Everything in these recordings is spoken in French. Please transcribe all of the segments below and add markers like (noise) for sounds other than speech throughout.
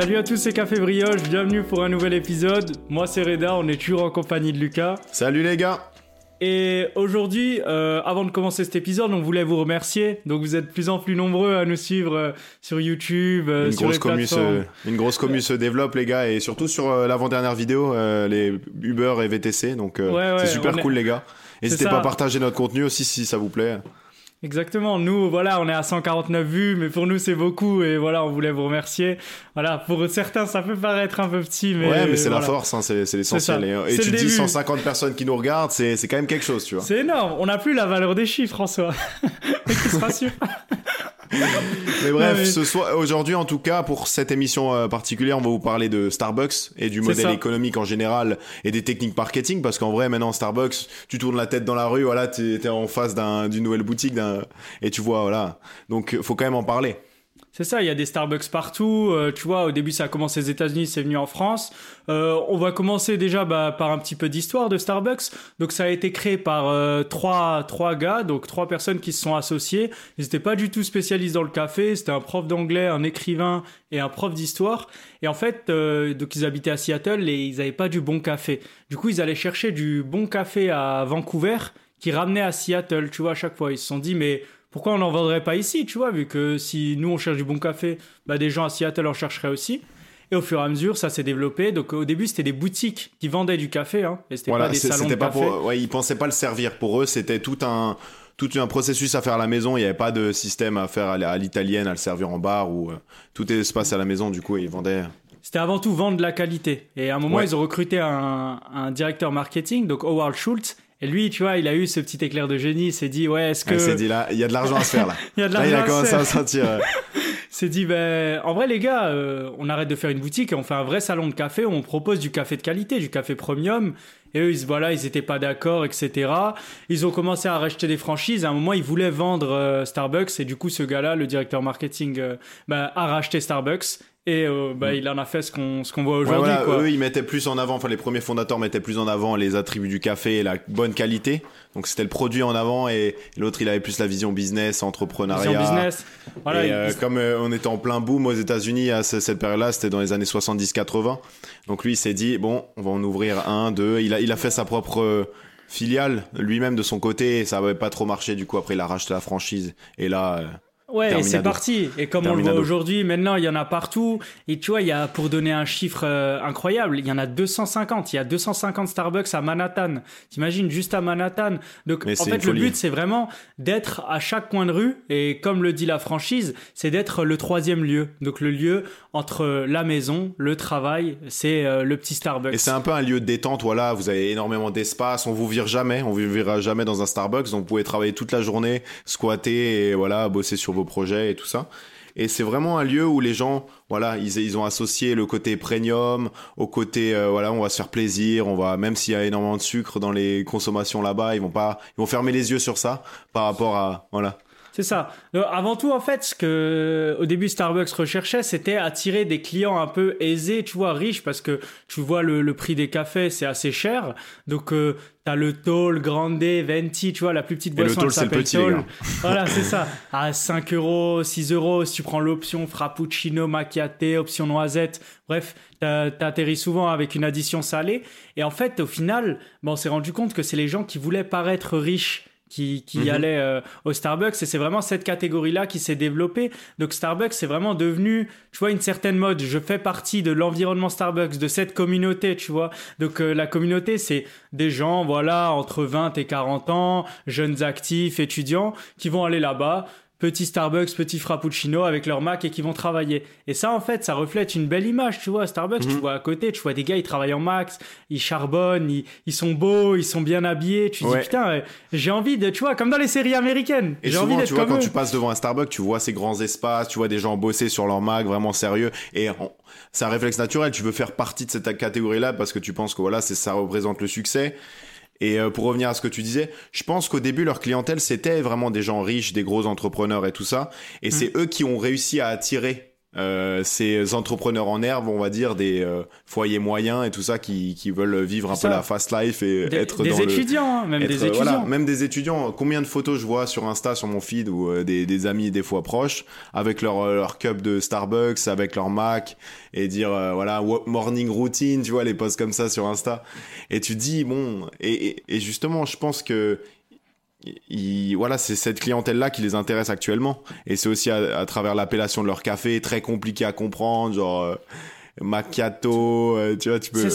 Salut à tous, c'est Café Brioche, bienvenue pour un nouvel épisode. Moi c'est Reda, on est toujours en compagnie de Lucas. Salut les gars Et aujourd'hui, euh, avant de commencer cet épisode, on voulait vous remercier. Donc vous êtes de plus en plus nombreux à nous suivre euh, sur YouTube, euh, une sur grosse, les commu se, une grosse commu se développe les gars et surtout sur l'avant-dernière vidéo, les Uber et VTC. Donc Ouais, ouais, c'est super est- cool les gars. N'hésitez pas à partager notre contenu aussi si ça vous plaît. Exactement, nous voilà, on est à 149 vues, mais pour nous c'est beaucoup et voilà, on voulait vous remercier. Voilà, pour certains ça peut paraître un peu petit, mais ouais mais c'est la force, hein, c'est c'est l'essentiel. Et, euh, et tu dis début. 150 personnes qui nous regardent, c'est c'est quand même quelque chose tu vois. C'est énorme, on n'a plus la valeur des chiffres François. (laughs) Mais qui se rassure. (laughs) Mais bref, Ouais, ce soir, aujourd'hui en tout cas, pour cette émission euh, particulière, on va vous parler de Starbucks et du modèle ça. économique en général et des techniques marketing parce qu'en vrai, maintenant, Starbucks, tu tournes la tête dans la rue, voilà, t'es t'es en face d'un- d'une nouvelle boutique d'un- et tu vois, voilà. Donc, faut quand même en parler. C'est ça, il y a des Starbucks partout. euh, tu vois, au début, ça a commencé aux États-Unis, c'est venu en France. Euh, on va commencer déjà bah, par un petit peu d'histoire de Starbucks. Donc, ça a été créé par euh, trois, trois gars, donc trois personnes qui se sont associées. Ils n'étaient pas du tout spécialistes dans le café. C'était un prof d'anglais, un écrivain et un prof d'histoire. Et en fait, euh, donc ils habitaient à Seattle et ils n'avaient pas du bon café. Du coup, ils allaient chercher du bon café à Vancouver qui ramenait à Seattle, tu vois, à chaque fois. Ils se sont dit, mais pourquoi on n'en vendrait pas ici, tu vois, vu que si nous on cherche du bon café, bah des gens à Seattle en chercheraient aussi. Et au fur et à mesure, ça s'est développé. Donc au début, c'était des boutiques qui vendaient du café, hein, et c'était Voilà, pas des salons de pas café. pour, ouais, ils pensaient pas le servir. Pour eux, c'était tout un, tout un processus à faire à la maison. Il n'y avait pas de système à faire à l'italienne, à le servir en bar ou euh, tout est- se passe à la maison. Du coup, ils vendaient. C'était avant tout vendre la qualité. Et à un moment, Ouais. ils ont recruté un, un directeur marketing, donc Howard Schultz. Et lui, tu vois, il a eu ce petit éclair de génie. Il s'est dit, ouais, est-ce que Il s'est dit là, il y a de l'argent à se faire là. (laughs) il y a de Là, il l'argent a commencé à sentir. euh, (laughs) s'est dit, ben, en vrai, les gars, euh, on arrête de faire une boutique et on fait un vrai salon de café où on propose du café de qualité, du café premium. Et eux, ils, voilà, ils étaient pas d'accord, etc. Ils ont commencé à racheter des franchises. À un moment, ils voulaient vendre euh, Starbucks. Et du coup, ce gars-là, le directeur marketing, euh, ben, a racheté Starbucks. Et euh, ben, il en a fait ce qu'on ce qu'on voit Ouais, aujourd'hui. voilà, eux, ils mettaient plus en avant, enfin, les premiers fondateurs mettaient plus en avant les attributs du café et la bonne qualité. Donc, c'était le produit en avant et l'autre, il avait plus la vision business, entrepreneuriat. Vision business. Voilà, et euh, comme euh, on était en plein boom aux États-Unis à ce- cette période-là, c'était dans les années 70-80. Donc, lui, il s'est dit, bon, on va en ouvrir un, deux. Il a, il a fait sa propre euh, filiale lui-même de son côté et ça avait pas trop marché. Du coup, après, il a racheté la franchise. Et là, euh, Ouais, c'est parti. Et comme on le voit aujourd'hui, maintenant, il y en a partout. Et tu vois, il y a, pour donner un chiffre euh, incroyable, il y en a 250. Il y a 250 Starbucks à Manhattan. T'imagines, juste à Manhattan. Donc, Mais en fait, le but, c'est vraiment d'être à chaque coin de rue. Et comme le dit la franchise, c'est d'être le troisième lieu. Donc, le lieu entre la maison, le travail, c'est euh, le petit Starbucks. Et c'est un peu un lieu de détente, voilà, vous avez énormément d'espace, on vous vire jamais, on vous virera jamais dans un Starbucks, donc vous pouvez travailler toute la journée, squatter et voilà, bosser sur vos projets et tout ça. Et c'est vraiment un lieu où les gens, voilà, ils, ils ont associé le côté premium au côté, euh, voilà, on va se faire plaisir, on va, même s'il y a énormément de sucre dans les consommations là-bas, ils vont pas, ils vont fermer les yeux sur ça par rapport à, voilà. C'est ça. Donc, avant tout, en fait, ce que au début Starbucks recherchait, c'était attirer des clients un peu aisés, tu vois, riches, parce que tu vois le, le prix des cafés, c'est assez cher. Donc euh, t'as le Tall, Grande, Venti, tu vois, la plus petite Et le boisson. Tall, c'est le petit, Tall. Voilà, c'est (laughs) ça. À 5 euros, 6 euros, si tu prends l'option frappuccino, macchiato, option noisette. Bref, t'atterris souvent avec une addition salée. Et en fait, au final, ben, on s'est rendu compte que c'est les gens qui voulaient paraître riches qui, qui Mhm. allaient euh, au Starbucks et c'est vraiment cette catégorie-là qui s'est développée. Donc Starbucks, c'est vraiment devenu, tu vois, une certaine mode. Je fais partie de l'environnement Starbucks, de cette communauté, tu vois. Donc euh, la communauté, c'est des gens, voilà, entre 20 et 40 ans, jeunes actifs, étudiants, qui vont aller là-bas, petit Starbucks, petit Frappuccino avec leur Mac et qui vont travailler. Et ça, en fait, ça reflète une belle image, tu vois. Starbucks, tu Mhm. vois à côté, tu vois des gars, ils travaillent en max, ils charbonnent, ils, ils sont beaux, ils sont bien habillés. Tu Ouais. dis, putain, euh, j'ai envie de, tu vois, comme dans les séries américaines. Et J'ai envie d'être tu vois, comme quand eux. tu passes devant un Starbucks, tu vois ces grands espaces, tu vois des gens bosser sur leur Mac, vraiment sérieux. Et on- c'est un réflexe naturel. Tu veux faire partie de cette catégorie-là parce que tu penses que voilà, c'est ça représente le succès. Et euh, pour revenir à ce que tu disais, je pense qu'au début, leur clientèle, c'était vraiment des gens riches, des gros entrepreneurs et tout ça. Et Mm. c'est eux qui ont réussi à attirer euh, ces entrepreneurs en herbe, on va dire, des euh, foyers moyens et tout ça qui, qui veulent vivre un peu la fast life et des, être des dans étudiants, hein, même le, des étudiants. Voilà, même des étudiants. Combien de photos je vois sur Insta, sur mon feed, ou euh, des, des amis des fois proches, avec leur, euh, leur cup de Starbucks, avec leur Mac, et dire, euh, voilà, morning routine, tu vois, les posts comme ça sur Insta. Et tu dis, bon, et, et, et justement, je pense que il, voilà, c'est cette clientèle-là qui les intéresse actuellement. Et c'est aussi à, à travers l'appellation de leur café, très compliqué à comprendre, genre euh, macchiato, euh, tu vois, tu peux.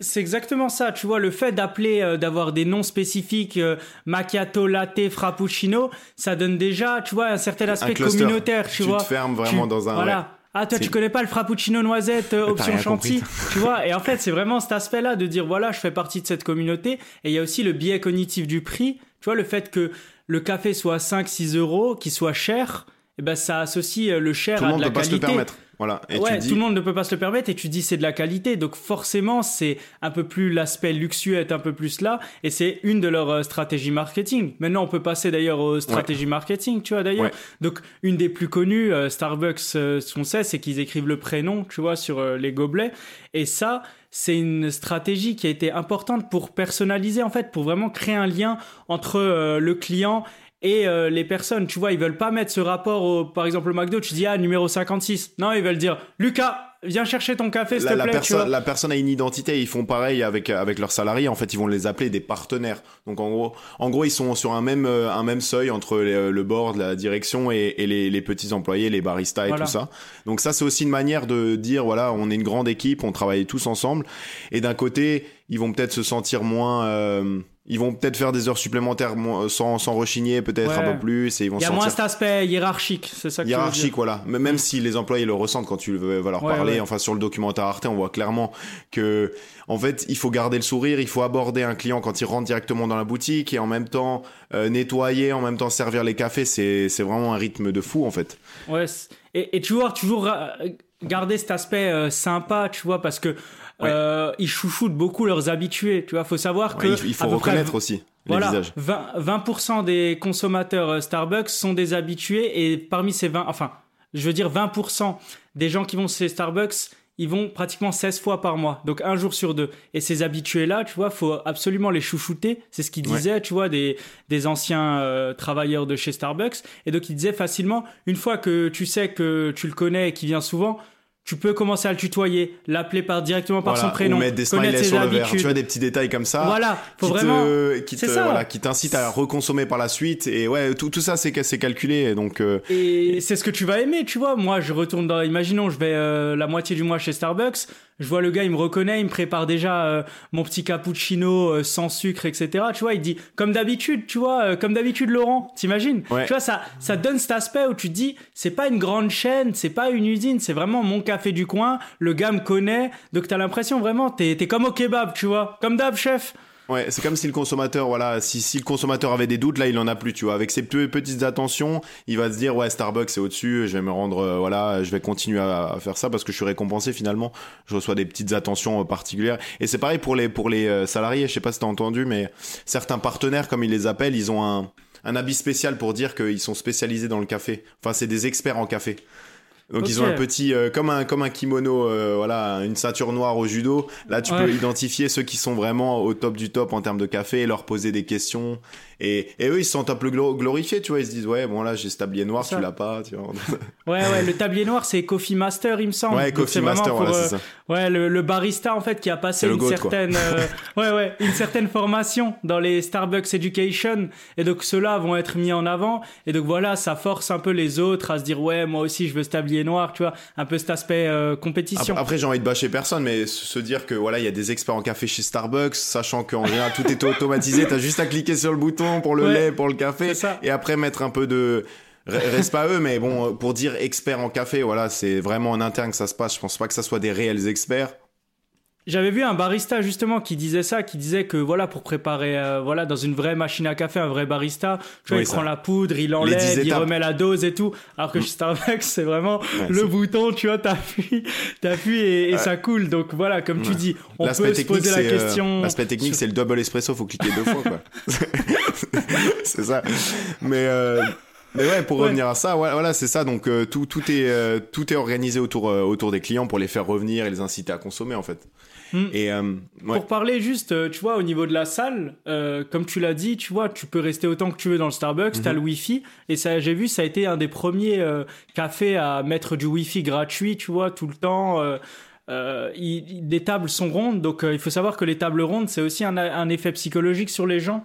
C'est exactement ça, tu vois, le fait d'appeler, euh, d'avoir des noms spécifiques, euh, macchiato, latte, frappuccino, ça donne déjà, tu vois, un certain aspect communautaire, tu, Tu vois. te fermes vraiment Tu- dans un- Voilà. ouais. Ah, toi, tu connais pas le frappuccino noisette, euh, option chantilly, tu vois. Et en fait, c'est vraiment cet aspect-là de dire, voilà, je fais partie de cette communauté. Et il y a aussi le biais cognitif du prix, tu vois, le fait que le café soit 5, 6 euros, qu'il soit cher, eh ben, ça associe euh, le cher Tout le à monde de ne la peut pas se le permettre. Voilà. Et ouais, tu dis, tout le monde ne peut pas se le permettre et tu dis c'est de la qualité. Donc forcément, c'est un peu plus l'aspect luxueux est un peu plus là et c'est une de leurs euh, stratégies marketing. Maintenant, on peut passer d'ailleurs aux stratégies marketing, tu vois d'ailleurs. Ouais. Donc une des plus connues, euh, Starbucks, euh, ce qu'on sait, c'est qu'ils écrivent le prénom, tu vois, sur les gobelets. Et ça, c'est une stratégie qui a été importante pour personnaliser en fait, pour vraiment créer un lien entre euh, le client et euh, les personnes, tu vois, ils veulent pas mettre ce rapport au, par exemple, au McDo, tu dis, ah, numéro 56. Non, ils veulent dire, Lucas, viens chercher ton café, s'il la, te la plaît, vois. la personne a une identité, ils font pareil avec avec leurs salariés. En fait, ils vont les appeler des partenaires. Donc en gros, en gros, ils sont sur un même euh, un même seuil entre les- le board, la direction et, et les, les petits employés, les baristas et Voilà. tout ça. Donc ça, c'est aussi une manière de dire voilà, on est une grande équipe, on travaille tous ensemble. Et d'un côté, ils vont peut-être se sentir moins. euh, ils vont peut-être faire des heures supplémentaires moins- sans, sans rechigner, peut-être Ouais. un peu plus, et ils vont Il y a moins cet aspect hiérarchique, c'est ça que tu veux hiérarchique dire. voilà même si les employés le ressentent quand tu vas leur Ouais, parler ouais. enfin sur le documentaire Arte on voit clairement que en fait il faut garder le sourire il faut aborder un client quand il rentre directement dans la boutique et en même temps euh, nettoyer en même temps servir les cafés c'est vraiment un rythme de fou en fait Ouais, et, et tu vois, toujours euh, garder cet aspect euh, sympa, tu vois, parce que euh, ils chouchoutent beaucoup leurs habitués, tu vois. Faut savoir Ouais, que il, faut près reconnaître aussi les Voilà, visages 20%, 20% des consommateurs euh, Starbucks sont des habitués et parmi ces 20, enfin, je veux dire 20% des gens qui vont chez Starbucks, ils vont pratiquement 16 fois par mois, donc un jour sur deux. Et ces habitués-là, tu vois, faut absolument les chouchouter. C'est ce qu'ils Ouais. disaient, tu vois, des, des anciens euh, travailleurs de chez Starbucks. Et donc, ils disaient facilement, une fois que tu sais que tu le connais et qu'il vient souvent, tu peux commencer à le tutoyer, l'appeler par, directement par Voilà, son prénom, ou mettre des connaître smileys ses sur le verre tu vois des petits détails comme ça Voilà, faut qui vraiment. te, qui te- ça. voilà, qui t'incite à reconsommer par la suite et ouais tout, tout ça c'est c'est calculé donc euh, Et c'est ce que tu vas aimer, tu vois. Moi, je retourne dans. Imaginons, je vais euh, la moitié du mois chez Starbucks. Je vois le gars, il me reconnaît, il me prépare déjà euh, mon petit cappuccino euh, sans sucre, etc. Tu vois, il dit comme d'habitude, tu vois, euh, comme d'habitude, Laurent. T'imagines? Ouais. Tu vois, ça, ça donne cet aspect où tu te dis, c'est pas une grande chaîne, c'est pas une usine, c'est vraiment mon café du coin. Le gars me connaît, donc t'as l'impression vraiment, t'es t'es comme au kebab, tu vois, comme d'hab, chef. Ouais, c'est comme si le consommateur, voilà, si, si le consommateur avait des doutes, là, il en a plus, tu vois. Avec ses pe- petites attentions, il va se dire, ouais, Starbucks, c'est au-dessus, je vais me rendre, euh, voilà, je vais continuer à, à faire ça parce que je suis récompensé finalement. Je reçois des petites attentions euh, particulières. Et c'est pareil pour les, pour les euh, salariés, je sais pas si t'as entendu, mais certains partenaires, comme ils les appellent, ils ont un, un habit spécial pour dire qu'ils sont spécialisés dans le café. Enfin, c'est des experts en café. Donc ils ont un petit euh, comme un comme un kimono euh, voilà une ceinture noire au judo. Là tu Ouais. peux identifier ceux qui sont vraiment au top du top en termes de café et leur poser des questions et, et eux ils se sentent un peu glo- glorifiés tu vois. Ils se disent ouais bon là j'ai ce tablier noir tu l'as pas tu vois. (laughs) Ouais, ouais, le tablier noir, c'est Coffee Master, il me semble. ouais Coffee Master pour, voilà euh, c'est ça. Ouais, le, le barista en fait qui a passé une goat, certaine, euh, ouais, ouais, une certaine formation dans les Starbucks Education, et donc ceux-là vont être mis en avant, et donc voilà, ça force un peu les autres à se dire ouais, moi aussi je veux ce tablier noir, tu vois, un peu cet aspect euh, compétition. Après, après, j'ai envie de bâcher personne, mais se se dire que voilà, il y a des experts en café chez Starbucks, sachant qu'en général tout est (laughs) automatisé, t'as juste à cliquer sur le bouton pour le Ouais, lait, pour le café, et après mettre un peu de Re- Reste pas eux, mais bon, pour dire expert en café, voilà, c'est vraiment en interne que ça se passe. Je pense pas que ça soit des réels experts. J'avais vu un barista justement qui disait ça, qui disait que voilà pour préparer euh, voilà dans une vraie machine à café, un vrai barista, tu vois, Oui, il ça. prend la poudre, il enlève, il remet la dose et tout. Alors que chez Starbucks, c'est vraiment le bouton, tu vois, t'appuies, t'appuies et, et ça coule. Donc voilà, comme tu dis, on peut se poser la euh, question. l'aspect technique, sur- c'est le double espresso, faut cliquer deux fois, quoi. (laughs) (laughs) c'est ça. Mais euh, Mais ouais, pour revenir à ça, voilà, c'est ça. Donc euh, tout, tout est euh, tout est organisé autour euh, autour des clients pour les faire revenir et les inciter à consommer en fait. Hmm. Et ouais. Pour parler juste, tu vois, au niveau de la salle, comme tu l'as dit, tu vois, tu peux rester autant que tu veux dans le Starbucks, t'as Mhm. le Wi-Fi, et ça, j'ai vu, ça a été un des premiers cafés à mettre du Wi-Fi gratuit, tu vois, tout le temps. Euh, il, les tables sont rondes, donc euh, il faut savoir que les tables rondes, c'est aussi un, un, effet psychologique sur les gens.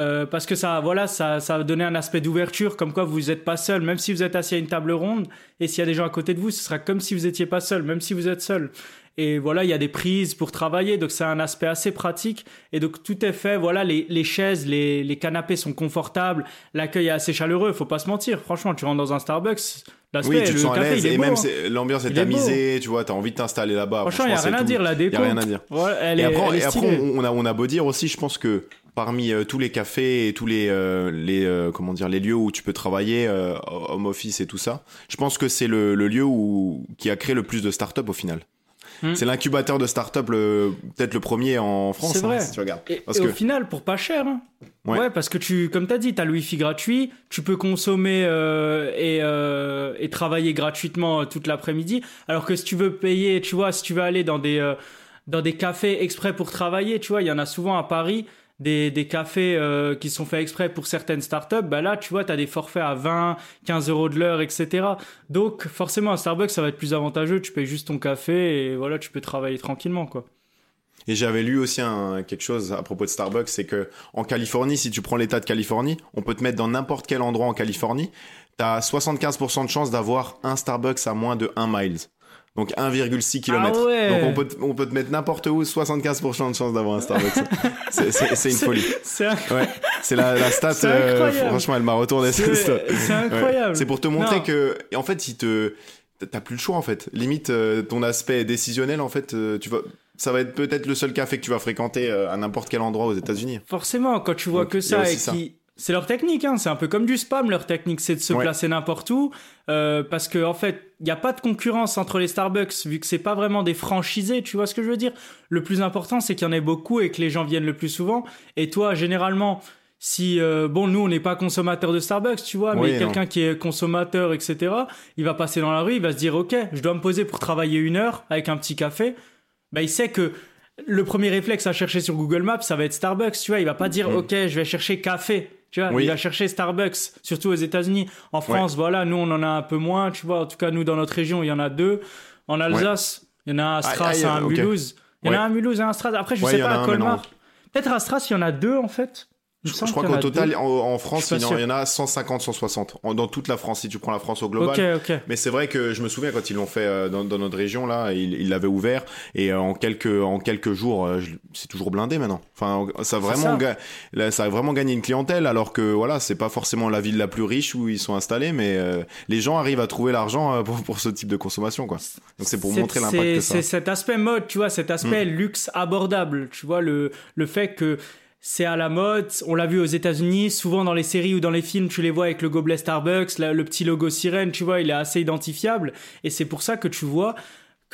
Euh, parce que ça, voilà, ça, ça va donner un aspect d'ouverture, comme quoi vous n'êtes pas seul, même si vous êtes assis à une table ronde, et s'il y a des gens à côté de vous, ce sera comme si vous étiez pas seul, même si vous êtes seul. Et voilà, il y a des prises pour travailler, donc c'est un aspect assez pratique. Et donc tout est fait, voilà, les, les chaises, les, les canapés sont confortables, l'accueil est assez chaleureux, faut pas se mentir. Franchement, tu rentres dans un Starbucks, oui, tu te sens à café, l'aise est et beau, même hein. l'ambiance est tamisée, tu vois, t'as envie de t'installer là-bas. Franchement, il n'y a rien à dire, la déco. Y a rien à dire. Elle et est, après, elle est et après on, a, on a beau dire aussi, je pense que parmi euh, tous les cafés et tous les, euh, les euh, comment dire, les lieux où tu peux travailler, euh, home office et tout ça, je pense que c'est le, le lieu où, qui a créé le plus de start-up au final. Hmm. C'est l'incubateur de start-up, peut-être le premier en France, hein, vrai. si tu regardes. Et, Parce et que- au final, pour pas cher. Hein. Ouais. Ouais. parce que tu, comme t'as dit, t'as le wifi gratuit, tu peux consommer euh, et, euh, et travailler gratuitement euh, toute l'après-midi. Alors que si tu veux payer, tu vois, si tu veux aller dans des euh, dans des cafés exprès pour travailler, tu vois, il y en a souvent à Paris. Des, cafés euh, qui sont faits exprès pour certaines startups, bah là, tu vois, tu des forfaits à 20, 15 euros de l'heure, etc. Donc, forcément, un Starbucks, ça va être plus avantageux. Tu payes juste ton café et voilà, tu peux travailler tranquillement, quoi. Et j'avais lu aussi quelque chose à propos de Starbucks, c'est que en Californie, si tu prends l'État de Californie, on peut te mettre dans n'importe quel endroit en Californie, t'as 75% de chance d'avoir un Starbucks à moins de 1 miles. Donc 1,6 km. Ah ouais. Donc on peut, te- on peut te mettre n'importe où, 75% de chance d'avoir un Starbucks. (laughs) c'est, une folie. (laughs) C'est Ouais. C'est la, la stat, euh, incroyable. franchement, elle m'a retourné cette stat. c'est incroyable. Ouais. C'est pour te montrer Non. que, en fait, il te, t'as plus le choix en fait. Limite, euh, ton aspect décisionnel, en fait, euh, tu vas, ça va être peut-être le seul café que tu vas fréquenter à n'importe quel endroit aux États-Unis. Forcément, quand tu vois Donc, que ça et ça. qui. C'est leur technique, hein. c'est un peu comme du spam. Leur technique, c'est de se Ouais. placer n'importe où, euh, parce que en fait, il n'y a pas de concurrence entre les Starbucks, vu que c'est pas vraiment des franchisés. Tu vois ce que je veux dire Le plus important, c'est qu'il y en ait beaucoup et que les gens viennent le plus souvent. Et toi, généralement, si euh, bon, nous, on n'est pas consommateur de Starbucks, tu vois, Oui, mais quelqu'un qui est consommateur, etc., il va passer dans la rue, il va se dire, ok, je dois me poser pour travailler une heure avec un petit café. Bah, il sait que le premier réflexe à chercher sur Google Maps, ça va être Starbucks, tu vois. Il va pas dire, Mm. ok, je vais chercher café. Tu vois, Oui. il va chercher Starbucks, surtout aux États-Unis. En France, voilà, nous, on en a un peu moins, tu vois. En tout cas, nous, dans notre région, il y en a deux. En Alsace, il y en a un à Stras et un à. Mulhouse. Il y en a un à Mulhouse et un à Stras. Après, je sais pas, a à Colmar. Peut-être à Stras, il y en a deux, en fait. Je, crois qu'au total, en, en France, il y, en, a 150, 160. En- dans toute la France, si tu prends la France au global. Ok, ok. Mais c'est vrai que je me souviens quand ils l'ont fait euh, dans, dans notre région là, ils l'avaient ouvert et euh, en quelques en quelques jours, euh, c'est toujours blindé maintenant. Enfin, ça a vraiment ça. ga- là, ça a vraiment gagné une clientèle alors que voilà, c'est pas forcément la ville la plus riche où ils sont installés, mais les gens arrivent à trouver l'argent pour, pour ce type de consommation quoi. Donc c'est pour montrer l'impact que ça. C'est cet aspect mode, tu vois, cet aspect Mm. luxe abordable, tu vois, le, le fait que c'est à la mode, on l'a vu aux États-Unis, souvent dans les séries ou dans les films, tu les vois avec le gobelet Starbucks, la- le petit logo sirène, tu vois, il est assez identifiable, et c'est pour ça que tu vois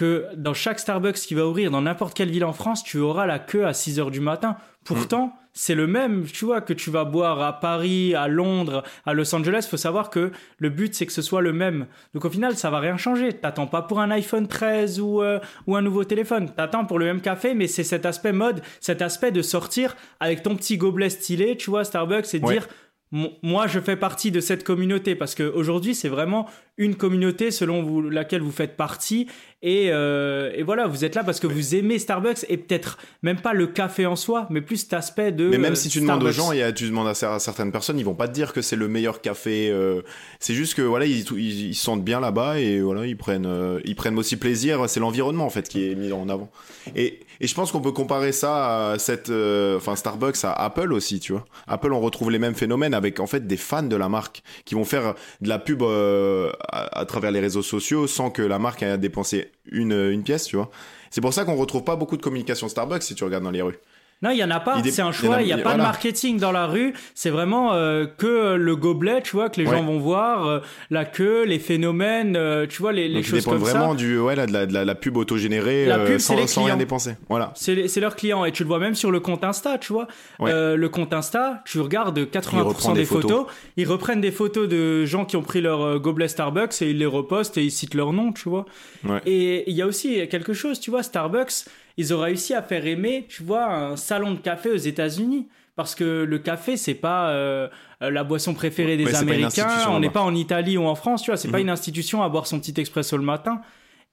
que dans chaque Starbucks qui va ouvrir dans n'importe quelle ville en France, tu auras la queue à 6 heures du matin. Pourtant, c'est le même, tu vois, que tu vas boire à Paris, à Londres, à Los Angeles. Faut savoir que le but, c'est que ce soit le même. Donc au final, ça va rien changer. T'attends pas pour un iPhone 13 ou, euh, ou un nouveau téléphone. T'attends pour le même café, mais c'est cet aspect mode, cet aspect de sortir avec ton petit gobelet stylé, tu vois, Starbucks, et Ouais. dire, Mo- moi, je fais partie de cette communauté parce qu'aujourd'hui, c'est vraiment une communauté selon vous, laquelle vous faites partie. Et, euh, et voilà, vous êtes là parce que vous aimez Starbucks et peut-être même pas le café en soi, mais plus cet aspect de. Mais même euh, si tu demandes aux gens, a, tu demandes à, cer- à certaines personnes, ils vont pas te dire que c'est le meilleur café. euh, c'est juste que voilà, ils, ils, ils se sentent bien là-bas et voilà, ils prennent, euh, ils prennent aussi plaisir. C'est l'environnement en fait qui est mis en avant. Et, et je pense qu'on peut comparer ça à cette, euh, enfin Starbucks à Apple aussi, tu vois. Apple, on retrouve les mêmes phénomènes avec en fait des fans de la marque qui vont faire de la pub euh, à, à travers les réseaux sociaux sans que la marque ait dépensé une, pièce, tu vois. C'est pour ça qu'on retrouve pas beaucoup de communication Starbucks si tu regardes dans les rues. Non, il y en a pas. C'est un choix. a- Il y a pas de marketing dans la rue. C'est vraiment euh, que le gobelet, tu vois, que les Ouais. gens vont voir, euh, la queue, les phénomènes, euh, tu vois, les, les ils choses comme vraiment ça. du, ouais, là, de, la, de la, la pub autogénérée La euh, pub, sans, les sans rien dépenser. Voilà. C'est leurs clients et tu le vois même sur le compte Insta, tu vois. Ouais. Euh, le compte Insta, tu regardes 80% reprend des des photos. photos. ils reprennent des photos de gens qui ont pris leur euh, gobelet Starbucks et ils les repostent et ils citent leur nom, tu vois. Ouais. Et il y a aussi quelque chose, tu vois, Starbucks, ils ont réussi à faire aimer, tu vois, un salon de café aux États-Unis. Parce que le café, c'est pas euh, la boisson préférée des Ouais, Américains. On n'est pas en Italie ou en France, tu vois. C'est pas Mhm. une institution à boire son petit expresso le matin.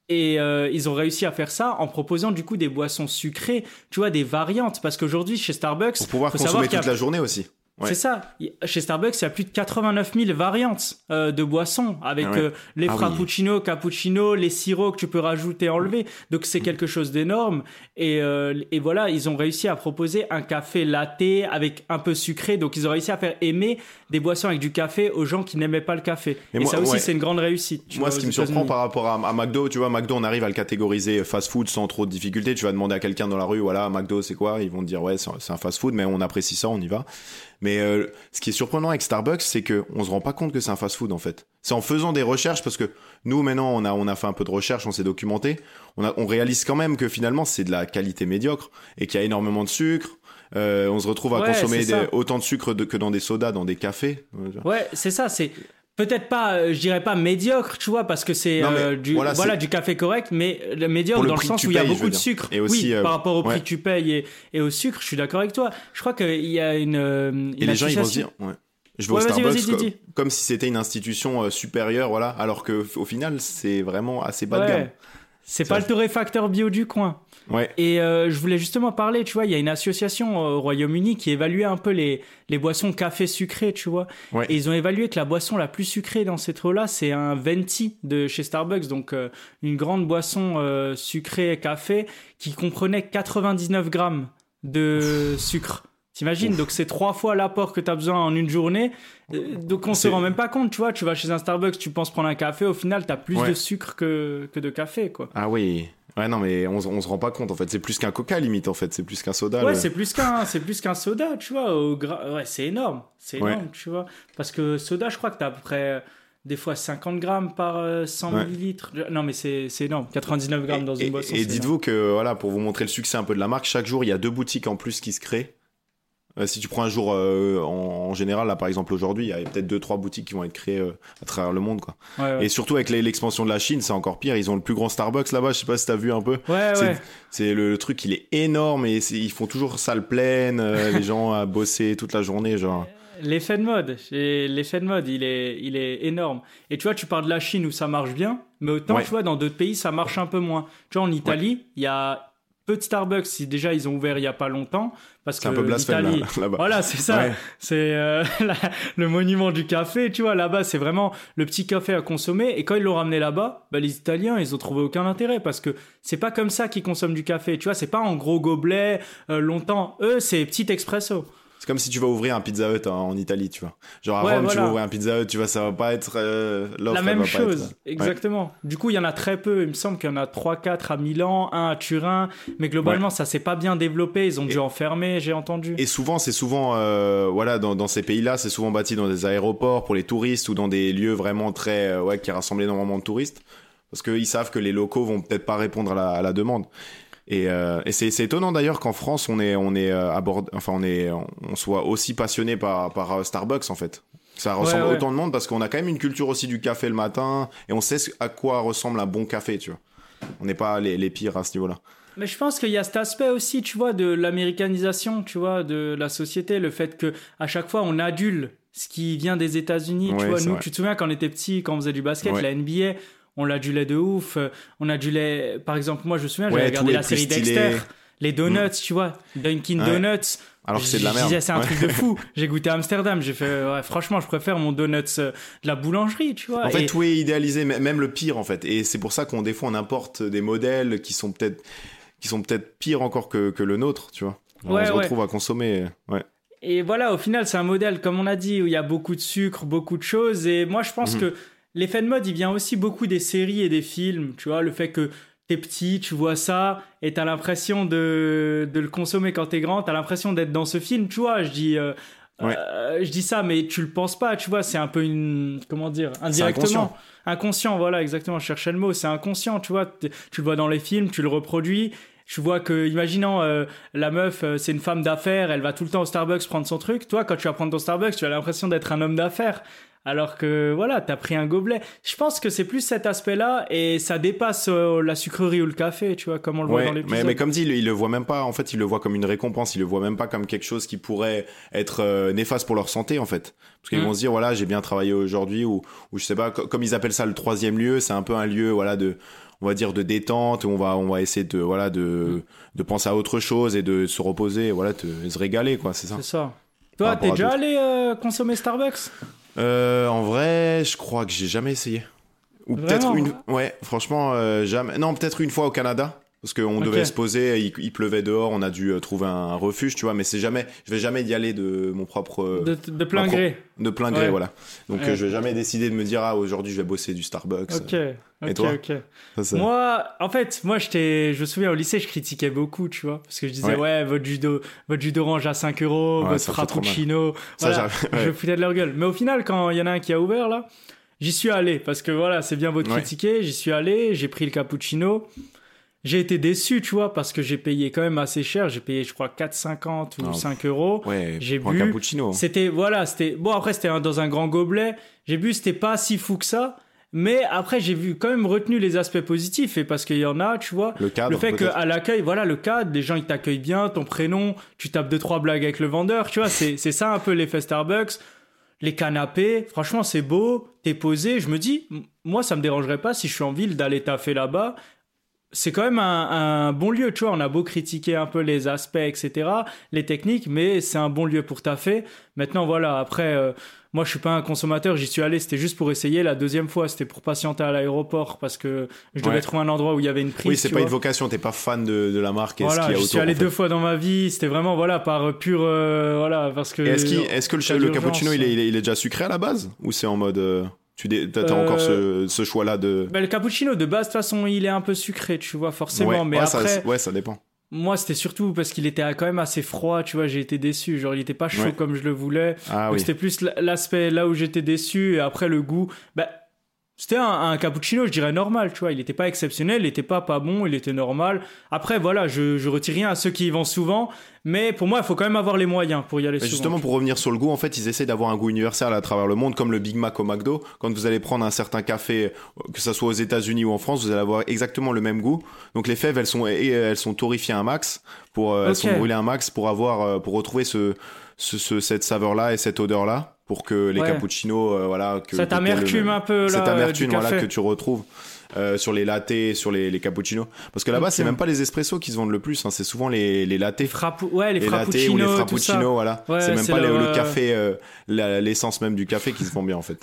Et euh, ils ont réussi à faire ça en proposant du coup des boissons sucrées, tu vois, des variantes. Parce qu'aujourd'hui, chez Starbucks, Pour pouvoir faut consommer savoir a- toute la journée aussi. Ouais. c'est ça. Chez Starbucks, il y a plus de 89 000 variantes euh, de boissons avec Ah ouais. euh, les Ah oui. frappuccinos, cappuccinos, les sirops que tu peux rajouter, enlever. Donc Mm. c'est quelque chose d'énorme. Et, euh, et voilà, ils ont réussi à proposer un café latte avec un peu sucré. Donc ils ont réussi à faire aimer des boissons avec du café aux gens qui n'aimaient pas le café. Mais et moi- ça aussi, ouais. c'est une grande réussite. tu Moi, vois, ce qui me surprend par rapport à, à McDo, tu vois, McDo, on arrive à le catégoriser fast food sans trop de difficulté. Tu vas demander à quelqu'un dans la rue, voilà, McDo, c'est quoi? Ils vont te dire, ouais, c'est un fast food, mais on apprécie ça, on y va. Mais euh, ce qui est surprenant avec Starbucks, c'est que on se rend pas compte que c'est un fast food en fait. C'est en faisant des recherches, parce que nous maintenant, on a on a fait un peu de recherche, on s'est documenté, on a on réalise quand même que finalement c'est de la qualité médiocre et qu'il y a énormément de sucre. Euh, on se retrouve à Ouais, consommer des- autant de sucre de- que dans des sodas, dans des cafés. Ouais, c'est ça, c'est peut-être pas, euh, je dirais pas médiocre, tu vois, parce que c'est euh, du, voilà, du café correct, mais le médiocre le dans le sens où il y a beaucoup de sucre. Et aussi, oui, euh, par rapport au prix que tu payes et, et au sucre, je suis d'accord avec toi. Je crois qu'il y a une. Et les gens, ils vont se dire, ouais. Je vais Ouais, au Starbucks comme si c'était une institution euh, supérieure, voilà, alors que au final, c'est vraiment assez bas de gamme. C'est pas le torréfacteur bio du coin. Ouais. Et euh, je voulais justement parler, tu vois, il y a une association euh, au Royaume-Uni qui évaluait un peu les, les boissons café sucrées, tu vois. Ouais. Et ils ont évalué que la boisson la plus sucrée dans cette eau-là, c'est un venti de chez Starbucks, donc euh, une grande boisson euh, sucrée café qui comprenait 99 grammes de sucre. T'imagines Donc c'est trois fois l'apport que tu as besoin en une journée. Euh, Donc on se rend même pas compte, tu vois. Tu vas chez un Starbucks, tu penses prendre un café, au final tu as plus Ouais. de sucre que, que de café, quoi. Ah oui. Ouais, non, mais on, on se rend pas compte, en fait. C'est plus qu'un coca, limite, en fait. C'est plus qu'un soda. Ouais, le- c'est plus qu'un, c'est plus qu'un soda, tu vois. Au gra- Ouais, c'est énorme, c'est Ouais. énorme, tu vois. Parce que soda, je crois que t'as à peu près euh, des fois 50 grammes par euh, 100 Ouais. millilitres. Non, mais c'est, énorme. 99 grammes dans Et, une boisson. et c'est dites-vous que, voilà, pour vous montrer le succès un peu de la marque, chaque jour, il y a deux boutiques en plus qui se créent. Euh, si tu prends un jour euh, en, en général, là par exemple aujourd'hui, il y a peut-être deux trois boutiques qui vont être créées euh, à travers le monde quoi. énorme. Ouais, ouais. Et surtout avec l'expansion de la Chine, c'est encore pire. Ils ont le plus grand Starbucks là-bas. Je sais pas si t'as vu un peu. Ouais, c'est- ouais. C'est le, le truc, il est énorme et ils font toujours salle pleine, (laughs) les gens à bosser toute la journée, genre. L'effet de mode, et l'effet de mode, il est, il est énorme. Et tu vois, tu parles de la Chine où ça marche bien, mais autant, Ouais. tu vois, dans d'autres pays, ça marche un peu moins. Tu vois, en Italie, il y a peu de Starbucks. Si déjà ils ont ouvert il y a pas longtemps, parce que un peu blasphème là- là-bas. Voilà, c'est ça. Ouais. C'est euh, (laughs) le monument du café, tu vois. Là-bas, c'est vraiment le petit café à consommer. Et quand ils l'ont ramené là-bas, bah, les Italiens, ils ont trouvé aucun intérêt parce que c'est pas comme ça qu'ils consomment du café. Tu vois, c'est pas en gros gobelet euh, longtemps. Eux, c'est petit expresso. C'est comme si tu vas ouvrir un Pizza Hut en, en Italie, tu vois. Genre à Ouais, Rome, tu voilà. vas ouvrir un Pizza Hut, tu vois, ça va pas être euh, La même va pas chose, être- exactement. Du coup, il y en a très peu. Il me semble qu'il y en a 3-4 à Milan, un à Turin. Mais globalement, ça s'est pas bien développé. Ils ont dû Et- en fermer, j'ai entendu. Et souvent, c'est souvent, euh, voilà, dans, dans ces pays-là, c'est souvent bâti dans des aéroports pour les touristes ou dans des lieux vraiment très, euh, ouais, qui rassemblent énormément de touristes. Parce qu'ils savent que les locaux vont peut-être pas répondre à la, à la demande. Et, euh, et c'est étonnant d'ailleurs qu'en France, on est, on est euh, enfin, on est, on soit aussi passionné par, par euh, Starbucks en fait. Ça ressemble ouais. autant de monde parce qu'on a quand même une culture aussi du café le matin et on sait à quoi ressemble un bon café, tu vois. On n'est pas les, les pires à ce niveau-là. Mais je pense qu'il y a cet aspect aussi, tu vois, de l'américanisation, tu vois, de la société, le fait que à chaque fois on adule ce qui vient des États-Unis. tu Ouais, vois, nous, vrai. tu te souviens quand on était petit, quand on faisait du basket, Ouais. la NBA, on l'adulait de ouf. euh, On adulait, par exemple, moi je me souviens, Ouais, j'avais regardé la série stylés. Dexter, les donuts, tu vois, Dunkin' Ouais. Donuts. Alors que c'est de la merde. c'est un Ouais. truc de fou. (laughs) J'ai goûté à Amsterdam, j'ai fait, ouais, franchement, je préfère mon donuts euh, de la boulangerie, tu vois. En fait, Et- tout est idéalisé, même le pire en fait. Et c'est pour ça qu'on des fois on importe des modèles qui sont peut-être qui sont peut-être pires encore que, que le nôtre, tu vois. on se retrouve à consommer. Ouais. Et voilà, au final, c'est un modèle, comme on a dit, où il y a beaucoup de sucre, beaucoup de choses. Et moi, je pense Mhm. que l'effet de mode, il vient aussi beaucoup des séries et des films. Tu vois, le fait que t'es petit, tu vois ça, et t'as l'impression de, de le consommer quand t'es grand, t'as l'impression d'être dans ce film, tu vois. Je dis, euh, euh, je dis ça, mais tu le penses pas, tu vois. C'est un peu une, comment dire, indirectement. Inconscient. inconscient. voilà, exactement. Je cherchais le mot. C'est inconscient, tu vois. Tu le vois dans les films, tu le reproduis. Je vois que, imaginons, euh, la meuf, c'est une femme d'affaires, elle va tout le temps au Starbucks prendre son truc. Toi, quand tu vas prendre ton Starbucks, tu as l'impression d'être un homme d'affaires alors que voilà, t'as pris un gobelet. Je pense que c'est plus cet aspect-là et ça dépasse euh, la sucrerie ou le café, tu vois, comme on le voit dans l'épisode. Mais, mais comme dit, il, le voit même pas. En fait, il le voit comme une récompense. Il le voit même pas comme quelque chose qui pourrait être euh, néfaste pour leur santé, en fait. Parce qu'ils mm. vont se dire, voilà, j'ai bien travaillé aujourd'hui ou, ou je sais pas, comme ils appellent ça le troisième lieu, c'est un peu un lieu, voilà, de on va dire de détente où on va on va essayer de voilà de mm. de penser à autre chose et de se reposer voilà de se régaler quoi c'est ça c'est ça toi t'es déjà allé euh, consommer Starbucks? Euh, en vrai, je crois que j'ai jamais essayé. Ou peut-être une. Ouais, franchement, euh, jamais. Non, peut-être une fois au Canada. Parce qu'on devait se poser, il, pleuvait dehors, on a dû euh, trouver un, refuge, tu vois, mais c'est jamais, je vais jamais y aller de mon propre. De, plein gré. De plein gré, voilà. Donc je vais jamais décider de me dire, ah, aujourd'hui je vais bosser du Starbucks. Ok. Et toi ok. Moi, en fait, moi, je me souviens au lycée, je critiquais beaucoup, tu vois, parce que je disais, ouais, votre jus votre jus d'orange à 5 euros, votre frappuccino. Voilà, je foutais de leur gueule. Mais au final, quand il y en a un qui a ouvert, là, j'y suis allé, parce que voilà, c'est bien votre critiquer, j'y suis allé, j'ai pris le cappuccino j'ai été déçu, tu vois, parce que j'ai payé quand même assez cher. J'ai payé, je crois, 4,50 ou 5 euros. Ouais, j'ai bu. Un cappuccino. C'était, voilà, c'était, bon, après, c'était dans un grand gobelet. J'ai bu, c'était pas si fou que ça. Mais après, j'ai vu quand même retenu les aspects positifs et parce qu'il y en a, tu vois. Le cadre. Le fait qu'à l'accueil, voilà, le cadre, les gens ils t'accueillent bien, ton prénom, tu tapes deux trois blagues avec le vendeur, tu vois. C'est c'est ça un peu l'effet Starbucks. Les canapés, franchement, c'est beau, t'es posé. Je me dis, moi, ça me dérangerait pas si je suis en ville d'aller taffer là-bas c'est quand même un, bon lieu, tu vois. On a beau critiquer un peu les aspects, etc., les techniques, mais c'est un bon lieu pour taffer. Maintenant, voilà, après, euh, moi, je suis pas un consommateur, j'y suis allé, c'était juste pour essayer. La deuxième fois, c'était pour patienter à l'aéroport parce que je devais trouver un endroit où il y avait une prise. Oui, c'est pas une vocation, t'es pas fan de, la marque. voilà, je suis allé deux fois dans ma vie, c'était vraiment, voilà, par pur, euh, voilà, parce que. Est-ce que le, cappuccino, il est, il est, déjà sucré à la base? Ou c'est en mode. Euh, tu as, encore ce, ce choix-là de. Bah, le cappuccino, de base, de toute façon, il est un peu sucré, tu vois, forcément. mais après. Ça, ouais, ça dépend. Moi, c'était surtout parce qu'il était quand même assez froid, tu vois, j'ai été déçu. Genre, il était pas chaud comme je le voulais. Ah, oui. C'était plus l'aspect là où j'étais déçu et après le goût. Bah, c'était un, cappuccino, je dirais normal, tu vois. Il n'était pas exceptionnel, il n'était pas pas bon, il était normal. Après, voilà, je, je retire rien à ceux qui y vont souvent, mais pour moi, il faut quand même avoir les moyens pour y aller souvent. Justement, pour revenir sur le goût, en fait, ils essaient d'avoir un goût universel à travers le monde, comme le Big Mac au McDo. Quand vous allez prendre un certain café, que ce soit aux États-Unis ou en France, vous allez avoir exactement le même goût. Donc les fèves, elles sont, elles sont torréfiées un max, pour, euh, elles sont brûlées un max pour avoir, euh, pour retrouver ce, ce, cette saveur-là et cette odeur-là pour que les cappuccinos, euh, voilà, que cette amertume un peu là, cette amertume voilà que tu retrouves euh, sur les lattés, sur les, les cappuccinos. Parce que là-bas, c'est même pas les espressos qui se vendent le plus, hein, c'est souvent les les lattés. ouais, les, les ou les frappuccinos, voilà. c'est même pas le, café, euh, l'essence même du café qui se vend bien en fait.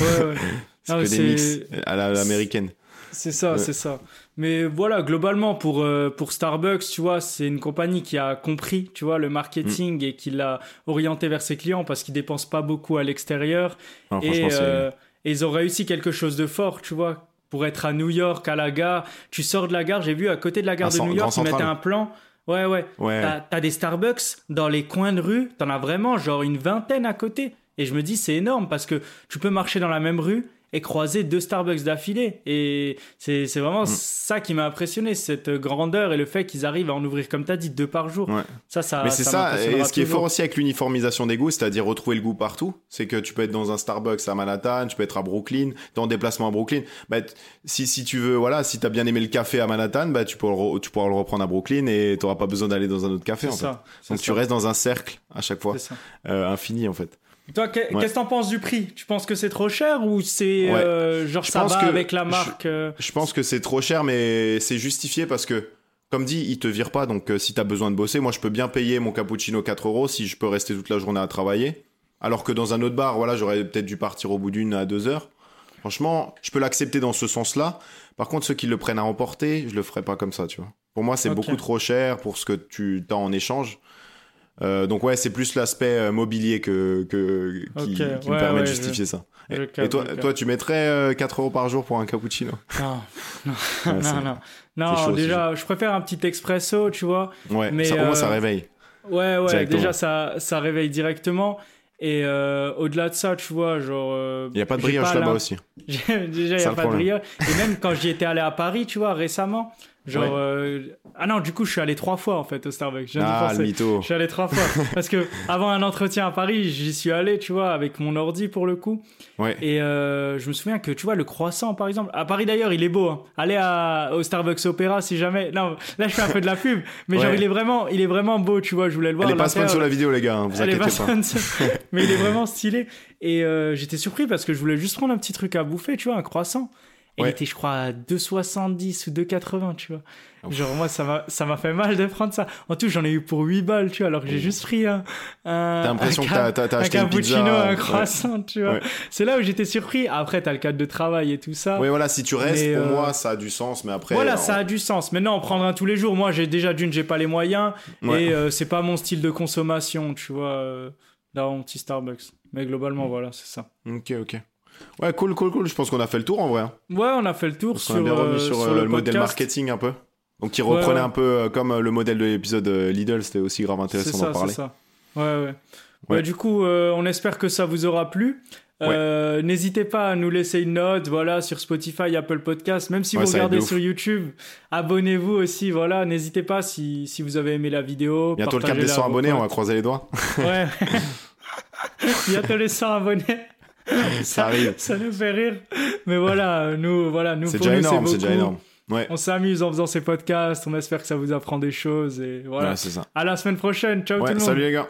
Ouais, ouais. (laughs) c'est que des mix à l'américaine. C'est ça, c'est ça. Mais voilà, globalement, pour, euh, pour Starbucks, tu vois, c'est une compagnie qui a compris, tu vois, le marketing mm. et qui l'a orienté vers ses clients parce qu'ils dépensent pas beaucoup à l'extérieur. Et, euh, et, ils ont réussi quelque chose de fort, tu vois. Pour être à New York, à la gare, tu sors de la gare, j'ai vu à côté de la gare de New York, ils mettaient un plan. Ouais, ouais. ouais. T'as as des Starbucks dans les coins de rue, t'en as vraiment genre une vingtaine à côté. Et je me dis, c'est énorme parce que tu peux marcher dans la même rue et croiser deux Starbucks d'affilée. Et c'est vraiment mm. ça qui m'a impressionné, cette grandeur et le fait qu'ils arrivent à en ouvrir, comme tu as dit, deux par jour. Ça, ça, Mais c'est ça, et ce qui est fort aussi avec l'uniformisation des goûts, c'est-à-dire retrouver le goût partout, c'est que tu peux être dans un Starbucks à Manhattan, tu peux être à Brooklyn, en déplacement à Brooklyn. Bah, si, si tu veux, voilà, si tu as bien aimé le café à Manhattan, bah, tu, pourras tu pourras le reprendre à Brooklyn et tu n'auras pas besoin d'aller dans un autre café. En fait. Donc tu restes dans un cercle à chaque fois, euh, infini en fait. Toi, qu'est-ce que t'en penses du prix? Tu penses que c'est trop cher ou c'est euh, genre ça va avec la marque euh? je, pense que c'est trop cher, mais c'est justifié parce que, comme dit, il te vire pas. Donc, euh, si t'as besoin de bosser, moi, je peux bien payer mon cappuccino 4 euros si je peux rester toute la journée à travailler. Alors que dans un autre bar, voilà, j'aurais peut-être dû partir au bout d'une à deux heures. Franchement, je peux l'accepter dans ce sens-là. Par contre, ceux qui le prennent à emporter, je le ferai pas comme ça, tu vois. Pour moi, c'est beaucoup trop cher pour ce que tu as en échange. Euh, donc ouais, c'est plus l'aspect euh, mobilier que, que qui, me ouais, permet de justifier ça. Et, toi, toi, tu mettrais euh, 4 euros par jour pour un cappuccino? Non, non, (laughs) Ouais, non, non. chaud, déjà, je préfère un petit expresso, tu vois. Ouais, Mais, ça, au moins ça euh, réveille. Ouais, ouais, déjà, ça, ça réveille directement. Et euh, au-delà de ça, tu vois, genre. euh, Il y a pas de brioche là-bas aussi. (laughs) Déjà, il n'y a pas de brioche. Et même quand j'y étais allé à Paris, tu vois, récemment, genre. Ouais. euh, Ah non, du coup, je suis allé trois fois, en fait, au Starbucks. Je Ah, le mytho. Je suis allé trois fois. (laughs) Parce que avant un entretien à Paris, j'y suis allé, tu vois, avec mon ordi pour le coup. Ouais. Et euh, je me souviens que, tu vois, le croissant, par exemple. À Paris d'ailleurs, il est beau. Hein. Allez à, au Starbucks Opéra si jamais. Non, là, je fais un peu de la pub. Mais genre, il est vraiment, il est vraiment beau, tu vois. Je voulais le voir. Elle est pas sponsor la vidéo, les gars, hein, vous Elle inquiétez pas pas. (laughs) mais il est vraiment stylé. Et euh, j'étais surpris parce que je voulais juste prendre un petit truc à bouffer, tu vois, un croissant. Et Ouais. il était, je crois, à 2,70 ou 2,80, tu vois. Ouf. Genre, moi, ça m'a, ça m'a fait mal de prendre ça. En tout, j'en ai eu pour 8 balles, tu vois, alors que j'ai juste pris un. un T'as l'impression un que t'as- un acheté une cappuccino, pizza. un ouais. croissant, tu vois. Ouais. C'est là où j'étais surpris. Après, t'as le cadre de travail et tout ça. Oui, voilà, si tu restes, Mais, pour euh, moi, ça a du sens, mais après. Voilà, ça a du sens. Maintenant, en prendre un tous les jours, moi, j'ai déjà d'une, j'ai pas les moyens. Et euh, c'est pas mon style de consommation, tu vois, euh, dans mon petit Starbucks. Mais globalement, voilà, c'est ça. Ok, ok. Ouais, cool, cool, cool. Je pense qu'on a fait le tour en vrai. hein. Ouais, on a fait le tour Parce sur, euh, sur, sur euh, le, le modèle marketing un peu. Donc, qui reprenait ouais. un peu euh, comme euh, le modèle de l'épisode euh, Lidl, c'était aussi grave intéressant d'en c'est parler. ça. Ouais, ouais. Ouais. Ouais, du coup, euh, on espère que ça vous aura plu. Euh, N'hésitez pas à nous laisser une note, voilà, sur Spotify, Apple Podcast. Même si Ouais, vous regardez sur YouTube, abonnez-vous aussi, voilà. N'hésitez pas si, si vous avez aimé la vidéo. Bientôt le cap des à 100 vos abonnés, on va croiser les doigts. Ouais. (laughs) Bientôt les 100 abonnés. (laughs) Ça arrive. Ça nous fait rire. Mais voilà, nous, voilà, nous, C'est déjà nous, énorme, c'est déjà énorme. Ouais, On s'amuse en faisant ces podcasts. On espère que ça vous apprend des choses. Et voilà. ouais c'est ça. À la semaine prochaine. Ciao tout Ouais, le monde. salut les gars.